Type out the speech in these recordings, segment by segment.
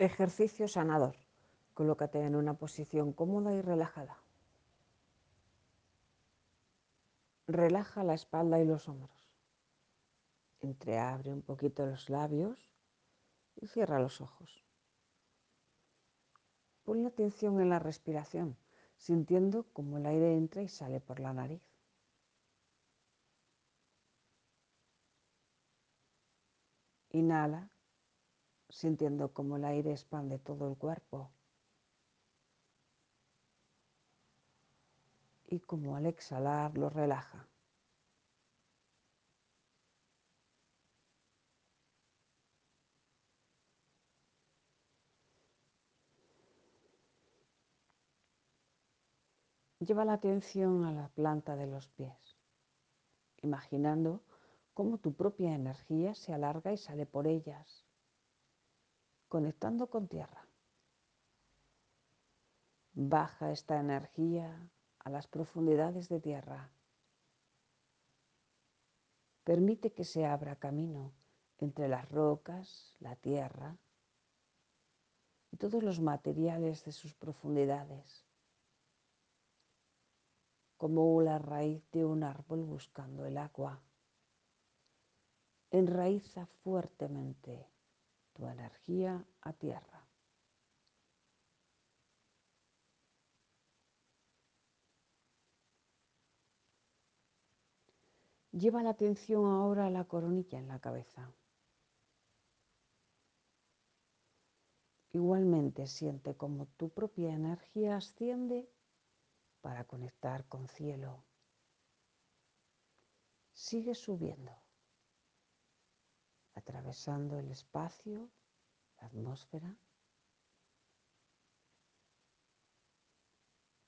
Ejercicio sanador. Colócate en una posición cómoda y relajada. Relaja la espalda y los hombros. Entreabre un poquito los labios y cierra los ojos. Pon la atención en la respiración, sintiendo cómo el aire entra y sale por la nariz. Inhala sintiendo cómo el aire expande todo el cuerpo y como al exhalar lo relaja. Lleva la atención a la planta de los pies, imaginando cómo tu propia energía se alarga y sale por ellas, conectando con tierra. Baja esta energía a las profundidades de tierra. Permite que se abra camino entre las rocas, la tierra y todos los materiales de sus profundidades, como la raíz de un árbol buscando el agua. Enraiza fuertemente tu energía a tierra. Lleva la atención ahora a la coronilla en la cabeza. Igualmente siente como tu propia energía asciende para conectar con cielo. Sigue subiendo atravesando el espacio, la atmósfera,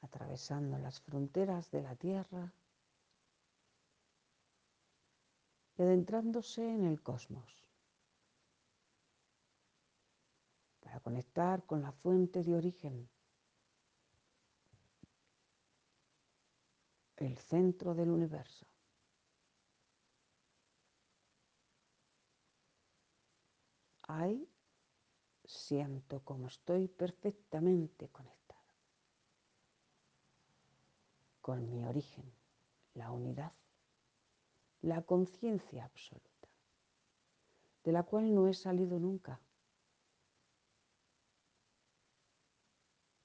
atravesando las fronteras de la Tierra y adentrándose en el cosmos para conectar con la fuente de origen, el centro del universo. Ahí siento como estoy perfectamente conectado con mi origen, la unidad, la conciencia absoluta, de la cual no he salido nunca.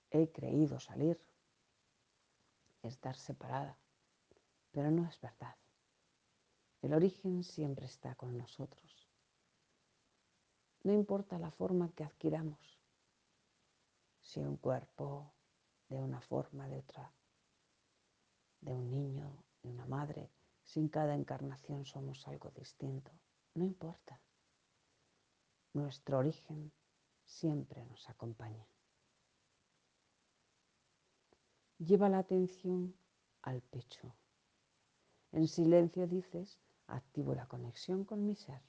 He creído salir, estar separada, pero no es verdad. El origen siempre está con nosotros. No importa la forma que adquiramos, si un cuerpo de una forma, de otra, de un niño, de una madre, si en cada encarnación somos algo distinto, no importa. Nuestro origen siempre nos acompaña. Lleva la atención al pecho. En silencio dices, activo la conexión con mi ser.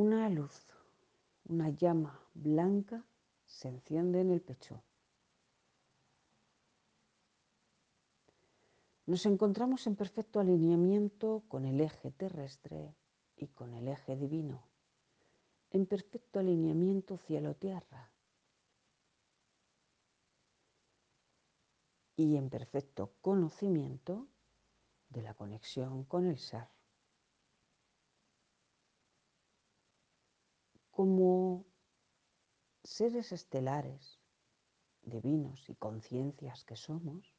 Una luz, una llama blanca se enciende en el pecho. Nos encontramos en perfecto alineamiento con el eje terrestre y con el eje divino, en perfecto alineamiento cielo-tierra y en perfecto conocimiento de la conexión con el ser. Como seres estelares, divinos y conciencias que somos,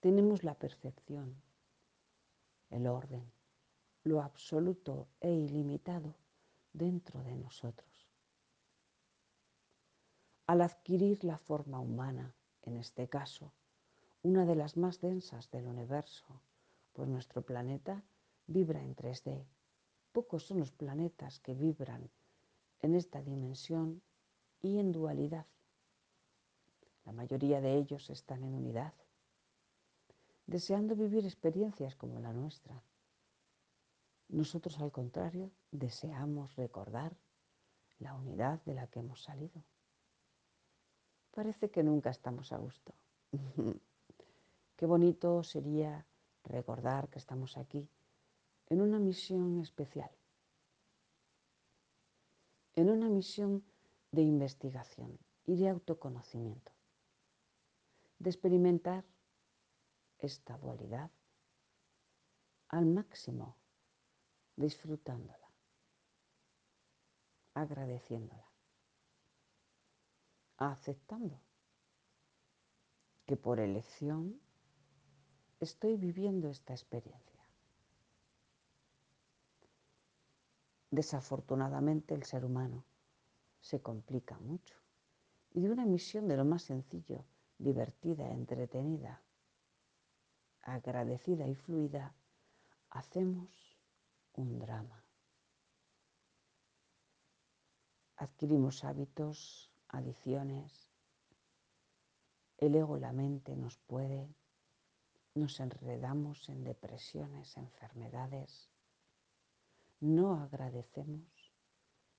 tenemos la percepción, el orden, lo absoluto e ilimitado dentro de nosotros. Al adquirir la forma humana, en este caso, una de las más densas del universo, pues nuestro planeta vibra en 3D Pocos son los planetas que vibran en esta dimensión y en dualidad. La mayoría de ellos están en unidad, deseando vivir experiencias como la nuestra. Nosotros, al contrario, deseamos recordar la unidad de la que hemos salido, parece que nunca estamos a gusto. Qué bonito sería recordar que estamos aquí en una misión especial, en una misión de investigación y de autoconocimiento, de experimentar esta dualidad al máximo, disfrutándola, agradeciéndola, aceptando que por elección estoy viviendo esta experiencia. Desafortunadamente el ser humano se complica mucho y de una misión de lo más sencillo, divertida, entretenida, agradecida y fluida, hacemos un drama. Adquirimos hábitos, adicciones, el ego la mente nos puede, nos enredamos en depresiones, enfermedades, no agradecemos,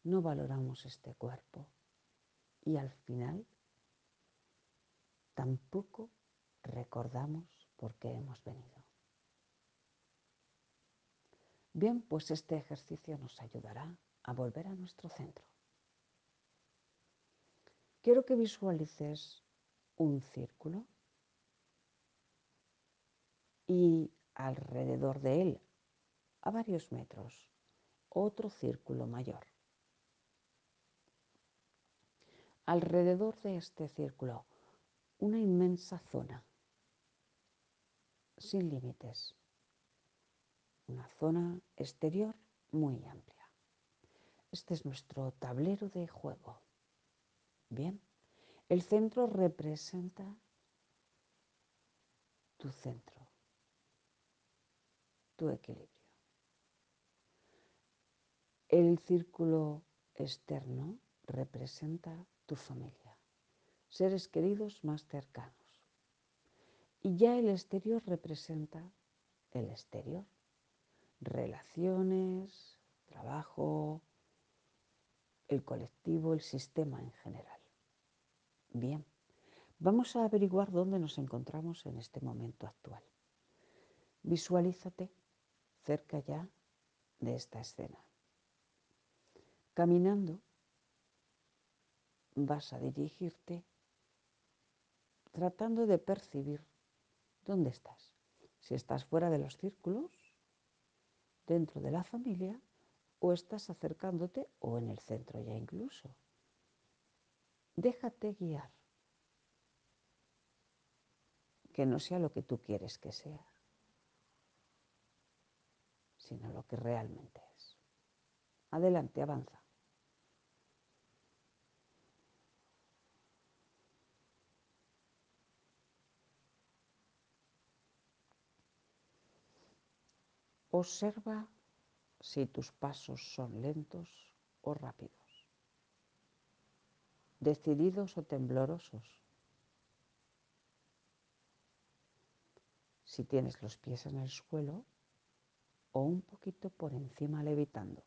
no valoramos este cuerpo y al final tampoco recordamos por qué hemos venido. Bien, pues este ejercicio nos ayudará a volver a nuestro centro. Quiero que visualices un círculo y alrededor de él, a varios metros, otro círculo mayor. Alrededor de este círculo, una inmensa zona, sin límites una zona exterior muy amplia. Este es nuestro tablero de juego. Bien, el centro representa tu centro, tu equilibrio. El círculo externo representa tu familia, seres queridos más cercanos. Y ya el exterior representa el exterior, relaciones, trabajo, el colectivo, el sistema en general. Bien, vamos a averiguar dónde nos encontramos en este momento actual. Visualízate cerca ya de esta escena. Caminando vas a dirigirte tratando de percibir dónde estás. Si estás fuera de los círculos, dentro de la familia o estás acercándote o en el centro ya incluso. Déjate guiar. Que no sea lo que tú quieres que sea, sino lo que realmente es. Adelante, avanza. Observa si tus pasos son lentos o rápidos, decididos o temblorosos, si tienes los pies en el suelo o un poquito por encima levitando.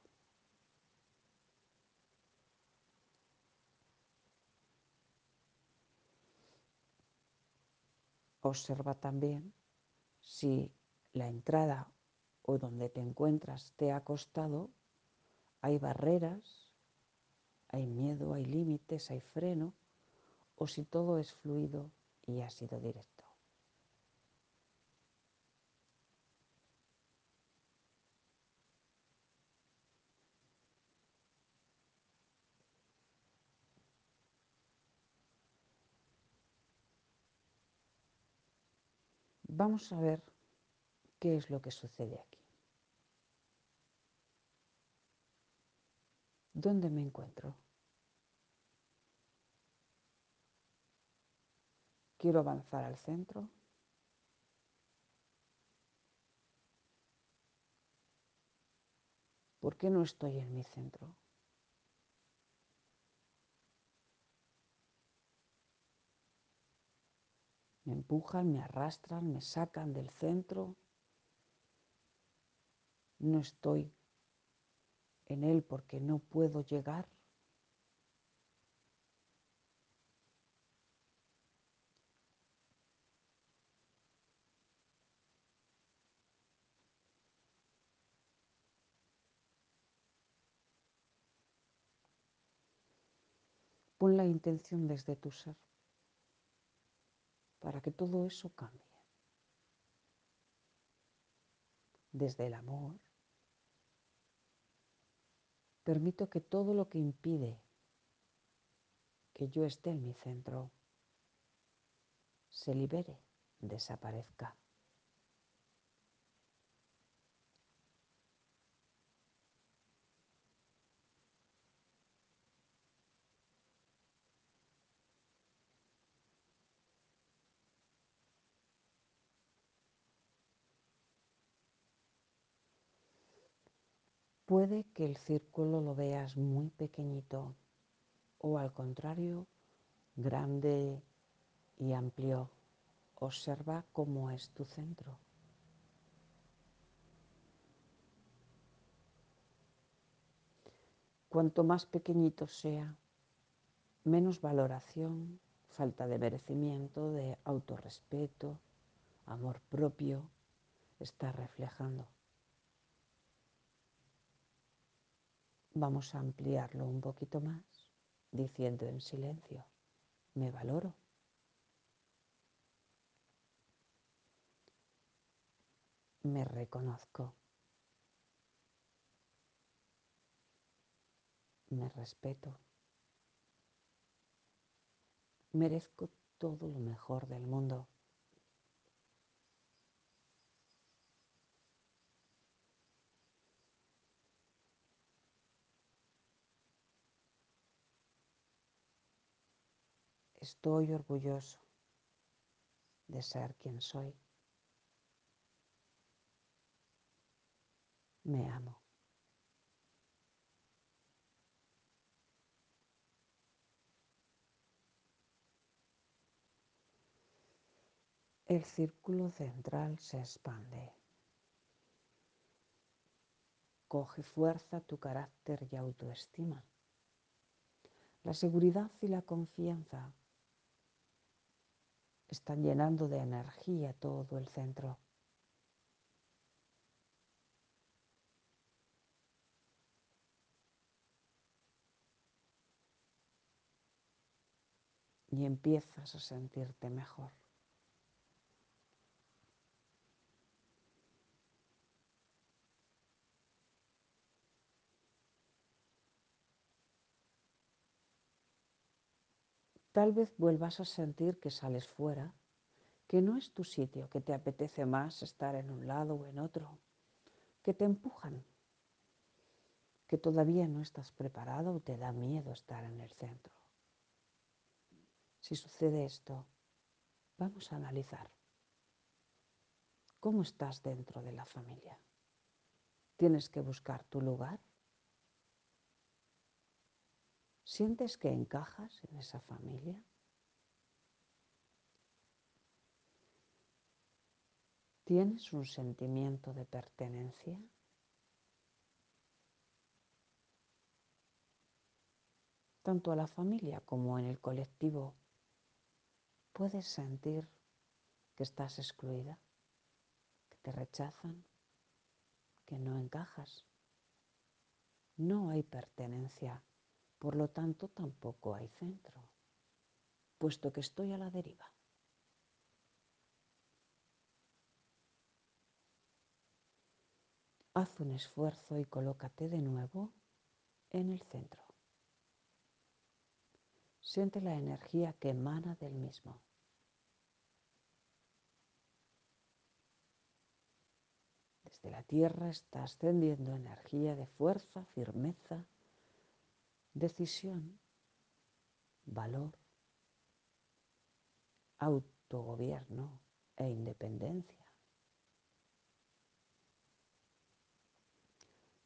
Observa también si la entrada o donde te encuentras te ha costado, hay barreras, hay miedo, hay límites, hay freno, o si todo es fluido y ha sido directo. Vamos a ver qué es lo que sucede aquí. ¿Dónde me encuentro? Quiero avanzar al centro. ¿Por qué no estoy en mi centro? Me empujan, me arrastran, me sacan del centro. No estoy en él porque no puedo llegar. Pon la intención desde tu ser para que todo eso cambie. Desde el amor, permito que todo lo que impide que yo esté en mi centro se libere, desaparezca. Puede que el círculo lo veas muy pequeñito o al contrario, grande y amplio. Observa cómo es tu centro. Cuanto más pequeñito sea, menos valoración, falta de merecimiento, de autorrespeto, amor propio, está reflejando. Vamos a ampliarlo un poquito más diciendo en silencio, me valoro. Me reconozco. Me respeto. Merezco todo lo mejor del mundo. Estoy orgulloso de ser quien soy. Me amo. El círculo central se expande. Coge fuerza tu carácter y autoestima. La seguridad y la confianza están llenando de energía todo el centro. Y empiezas a sentirte mejor. Tal vez vuelvas a sentir que sales fuera, que no es tu sitio, que te apetece más estar en un lado o en otro, que te empujan, que todavía no estás preparado o te da miedo estar en el centro. Si sucede esto, vamos a analizar cómo estás dentro de la familia. ¿Tienes que buscar tu lugar? ¿Sientes que encajas en esa familia? ¿Tienes un sentimiento de pertenencia? Tanto a la familia como en el colectivo, puedes sentir que estás excluida, que te rechazan, que no encajas. No hay pertenencia por lo tanto, tampoco hay centro, puesto que estoy a la deriva. Haz un esfuerzo y colócate de nuevo en el centro. Siente la energía que emana del mismo. Desde la tierra está ascendiendo energía de fuerza, firmeza, decisión, valor, autogobierno e independencia.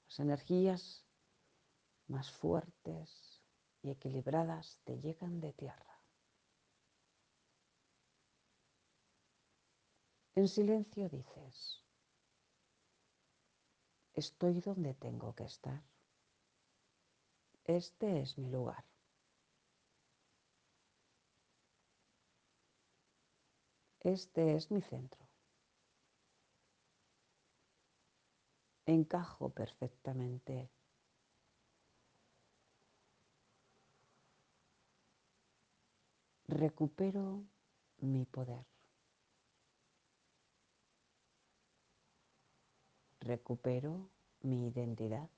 Las energías más fuertes y equilibradas te llegan de tierra. En silencio dices, estoy donde tengo que estar. Este es mi lugar. Este es mi centro. Encajo perfectamente. recupero mi poder. Recupero mi identidad.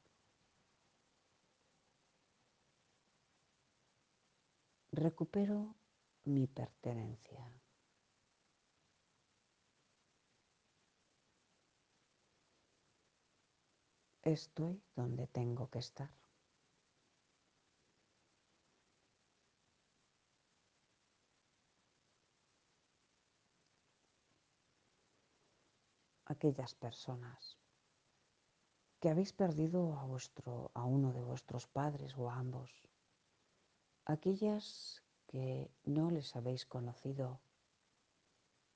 Recupero mi pertenencia. Estoy donde tengo que estar. aquellas personas que habéis perdido a, vuestro, a uno de vuestros padres o a ambos, aquellas que no les habéis conocido,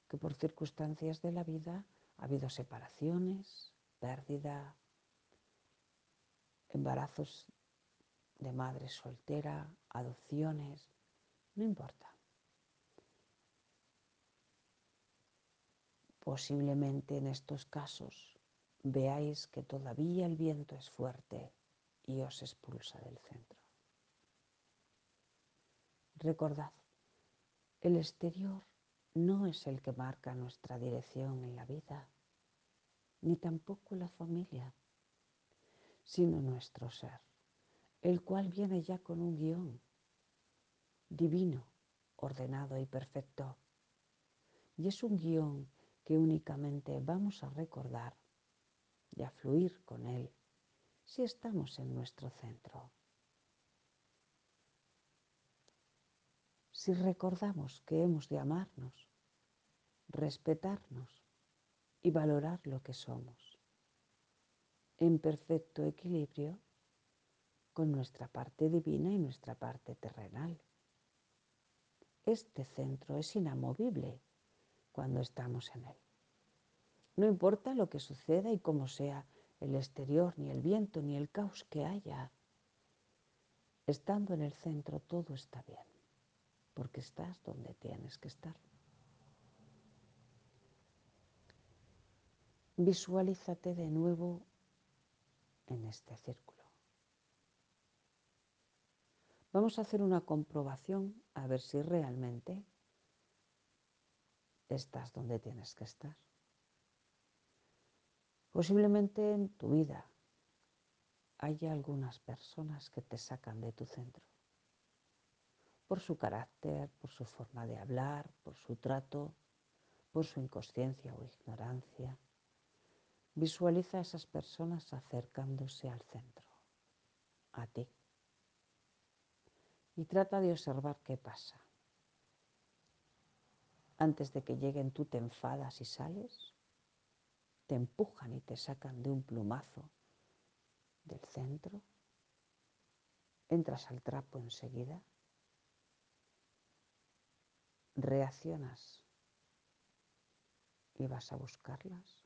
que por circunstancias de la vida ha habido separaciones, pérdida, embarazos de madre soltera, adopciones, no importa. Posiblemente en estos casos veáis que todavía el viento es fuerte y os expulsa del centro. Recordad, el exterior no es el que marca nuestra dirección en la vida, ni tampoco la familia, sino nuestro ser, el cual viene ya con un guion divino, ordenado y perfecto. Y es un guion que únicamente vamos a recordar y a fluir con él si estamos en nuestro centro. Si recordamos que hemos de amarnos, respetarnos y valorar lo que somos, en perfecto equilibrio con nuestra parte divina y nuestra parte terrenal. Este centro es inamovible cuando estamos en él. No importa lo que suceda y cómo sea el exterior, ni el viento, ni el caos que haya. Estando en el centro todo está bien, porque estás donde tienes que estar. Visualízate de nuevo en este círculo. Vamos a hacer una comprobación a ver si realmente estás donde tienes que estar. Posiblemente en tu vida haya algunas personas que te sacan de tu centro. Por su carácter, por su forma de hablar, por su trato, por su inconsciencia o ignorancia. Visualiza a esas personas acercándose al centro, a ti. Y trata de observar qué pasa. Antes de que lleguen tú te enfadas y sales te empujan y te sacan de un plumazo del centro, entras al trapo enseguida, reaccionas y vas a buscarlas.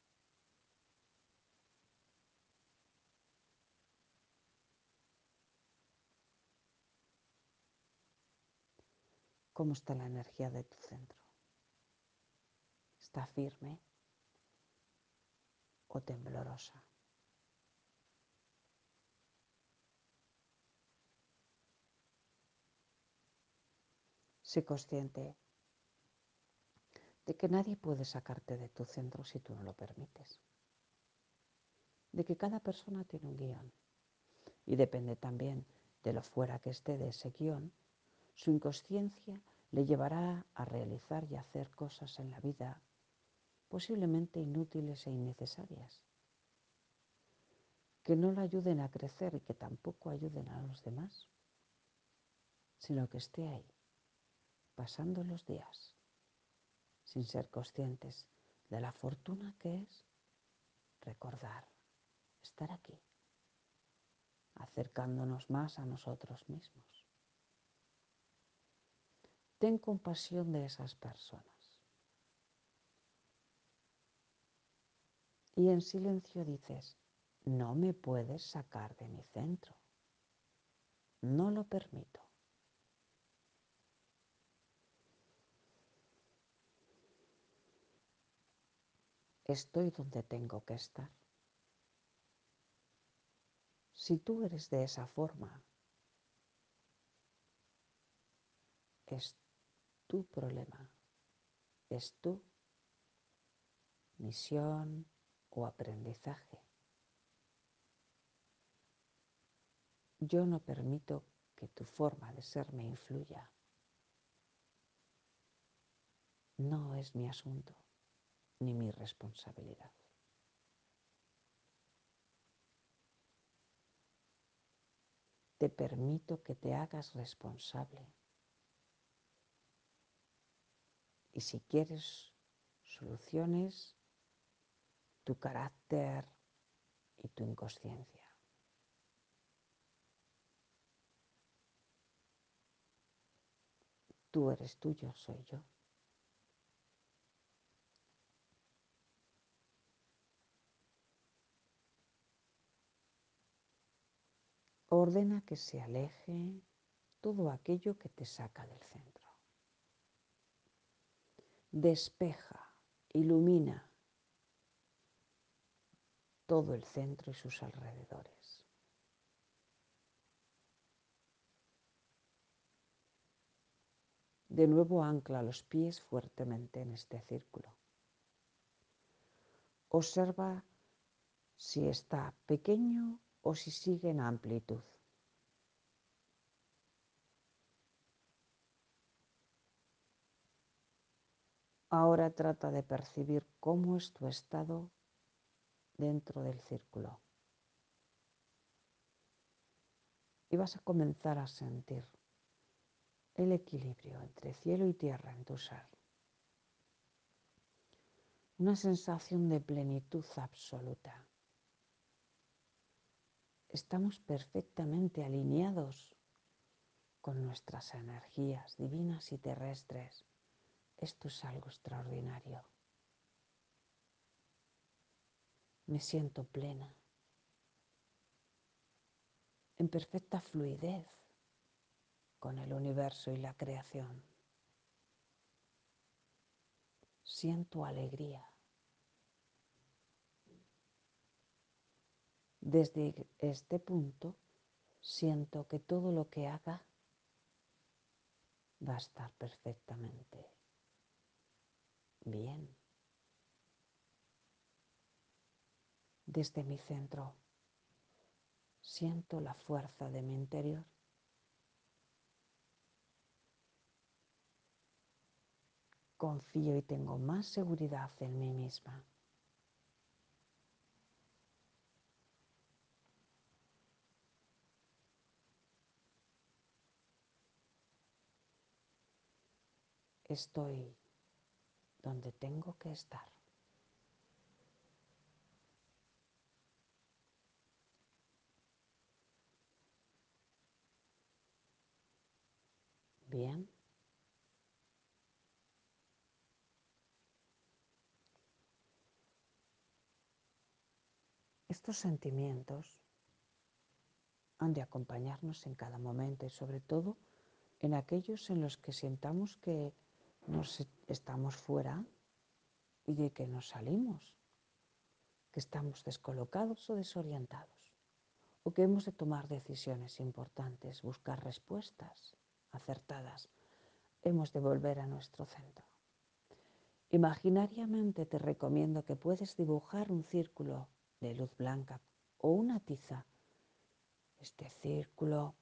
¿Cómo está la energía de tu centro? ¿Está firme? o temblorosa. Sé consciente de que nadie puede sacarte de tu centro si tú no lo permites. De que cada persona tiene un guion. Y depende también de lo fuera que esté de ese guion, su inconsciencia le llevará a realizar y hacer cosas en la vida posiblemente inútiles e innecesarias, que no la ayuden a crecer y que tampoco ayuden a los demás, sino que esté ahí, pasando los días, sin ser conscientes de la fortuna que es recordar, estar aquí, acercándonos más a nosotros mismos. Ten compasión de esas personas y en silencio dices, no me puedes sacar de mi centro. No lo permito. Estoy donde tengo que estar. Si tú eres de esa forma, es tu problema, es tu misión o aprendizaje. Yo no permito que tu forma de ser me influya. No es mi asunto ni mi responsabilidad. Te permito que te hagas responsable. Y si quieres soluciones, tu carácter y tu inconsciencia. Tú eres tuyo, soy yo. Ordena que se aleje todo aquello que te saca del centro. Despeja, ilumina todo el centro y sus alrededores. De nuevo ancla los pies fuertemente en este círculo. Observa si está pequeño o si sigue en amplitud. Ahora trata de percibir cómo es tu estado dentro del círculo. Y vas a comenzar a sentir el equilibrio entre cielo y tierra en tu ser. Una sensación de plenitud absoluta. Estamos perfectamente alineados con nuestras energías divinas y terrestres. Esto es algo extraordinario. Me siento plena, en perfecta fluidez con el universo y la creación. Siento alegría. Desde este punto siento que todo lo que haga va a estar perfectamente bien. Desde mi centro siento la fuerza de mi interior confío y tengo más seguridad en mí misma. Estoy donde tengo que estar. Bien. Estos sentimientos han de acompañarnos en cada momento y sobre todo en aquellos en los que sientamos que nos estamos fuera y de que nos salimos, que estamos descolocados o desorientados, o que hemos de tomar decisiones importantes, buscar respuestas acertadas, hemos de volver a nuestro centro. Imaginariamente te recomiendo que puedes dibujar un círculo de luz blanca o una tiza. Este círculo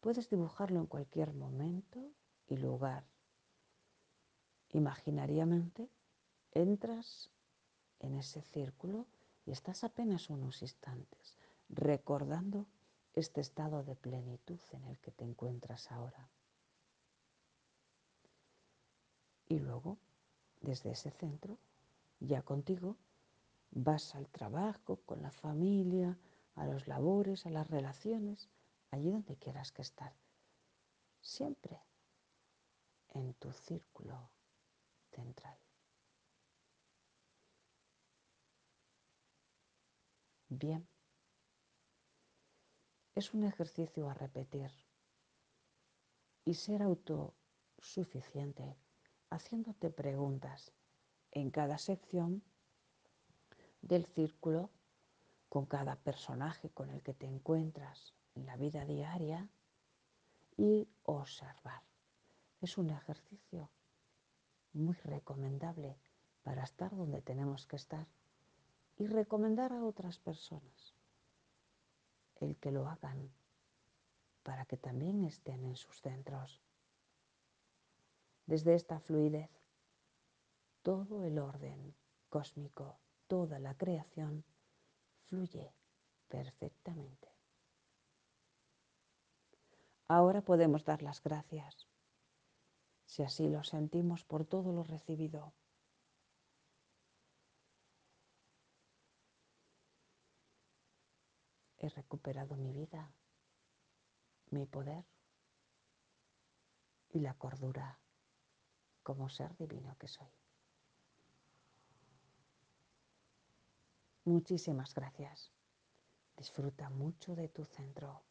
puedes dibujarlo en cualquier momento y lugar. Imaginariamente entras en ese círculo y estás apenas unos instantes recordando este estado de plenitud en el que te encuentras ahora. Y luego, desde ese centro, ya contigo, Vas al trabajo, con la familia, a los labores, a las relaciones, allí donde quieras que estar. Siempre en tu círculo Bien. Es un ejercicio a repetir y ser autosuficiente haciéndote preguntas en cada sección del círculo con cada personaje con el que te encuentras en la vida diaria y observar. Es un ejercicio muy recomendable para estar donde tenemos que estar y recomendar a otras personas el que lo hagan para que también estén en sus centros. Desde esta fluidez, todo el orden cósmico, toda la creación fluye perfectamente. Ahora podemos dar las gracias, si así lo sentimos, por todo lo recibido. He recuperado mi vida, mi poder y la cordura como ser divino que soy. Muchísimas gracias. Disfruta mucho de tu centro.